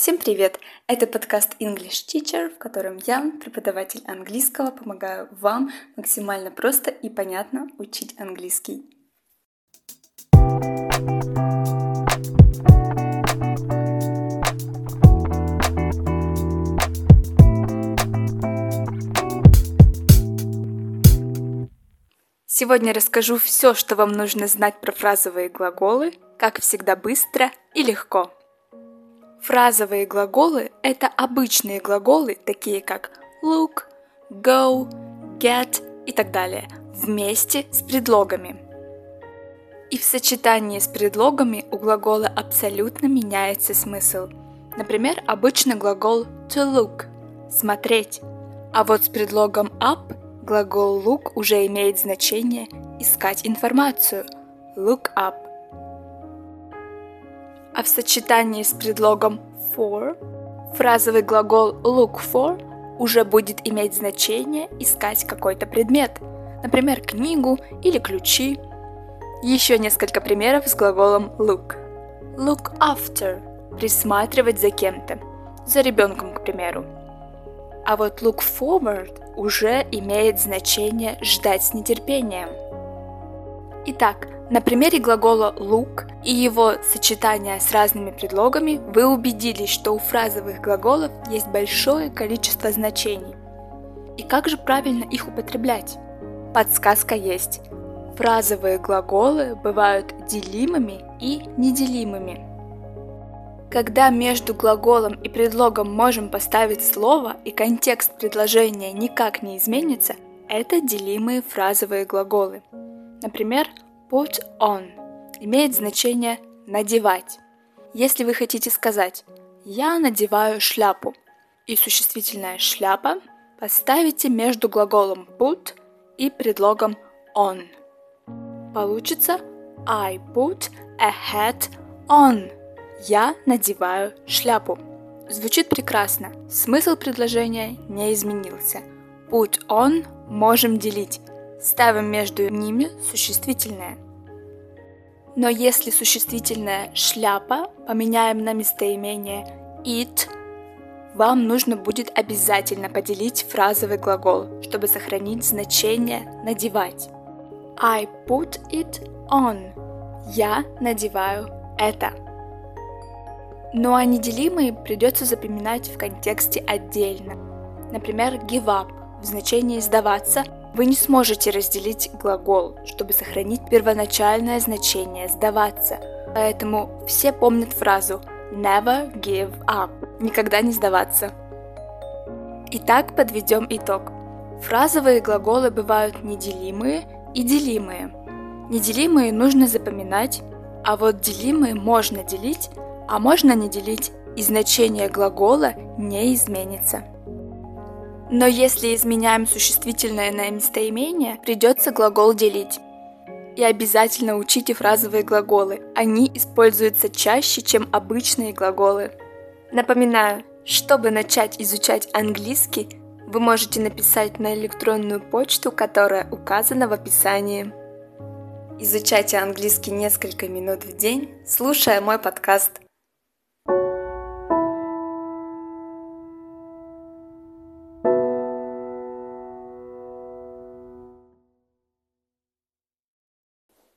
Всем привет! Это подкаст English Teacher, в котором я, преподаватель английского, помогаю вам максимально просто и понятно учить английский. Сегодня расскажу все, что вам нужно знать про фразовые глаголы, как всегда быстро и легко. Фразовые глаголы – это обычные глаголы, такие как look, go, get и так далее, вместе с предлогами. И в сочетании с предлогами у глагола абсолютно меняется смысл. Например, обычно глагол to look – смотреть, а вот с предлогом up глагол look уже имеет значение искать информацию – look up – а в сочетании с предлогом for фразовый глагол look for уже будет иметь значение искать какой-то предмет, например, книгу или ключи. Еще несколько примеров с глаголом look. Look after – присматривать за кем-то, за ребенком, к примеру. А вот look forward уже имеет значение ждать с нетерпением. Итак, на примере глагола look и его сочетания с разными предлогами вы убедились, что у фразовых глаголов есть большое количество значений. И как же правильно их употреблять? Подсказка есть. Фразовые глаголы бывают делимыми и неделимыми. Когда между глаголом и предлогом можем поставить слово и контекст предложения никак не изменится, это делимые фразовые глаголы. Например, Put on имеет значение надевать. Если вы хотите сказать «я надеваю шляпу» и существительное «шляпа», поставите между глаголом put и предлогом on. Получится I put a hat on. Я надеваю шляпу. Звучит прекрасно. Смысл предложения не изменился. Put on можем делить. Ставим между ними существительное. Но если существительное «шляпа» поменяем на местоимение «it», вам нужно будет обязательно поделить фразовый глагол, чтобы сохранить значение «надевать». I put it on. Я надеваю это. Ну а неделимые придется запоминать в контексте отдельно. Например, give up в значении «сдаваться» Вы не сможете разделить глагол, чтобы сохранить первоначальное значение «сдаваться». Поэтому все помнят фразу «never give up» – «никогда не сдаваться». Итак, подведем итог. Фразовые глаголы бывают неделимые и делимые. Неделимые нужно запоминать, а вот делимые можно делить, а можно не делить, и значение глагола не изменится. Но если изменяем существительное на местоимение, придется глагол делить. И обязательно учите фразовые глаголы. Они используются чаще, чем обычные глаголы. Напоминаю, чтобы начать изучать английский, вы можете написать на электронную почту, которая указана в описании. Изучайте английский несколько минут в день, слушая мой подкаст.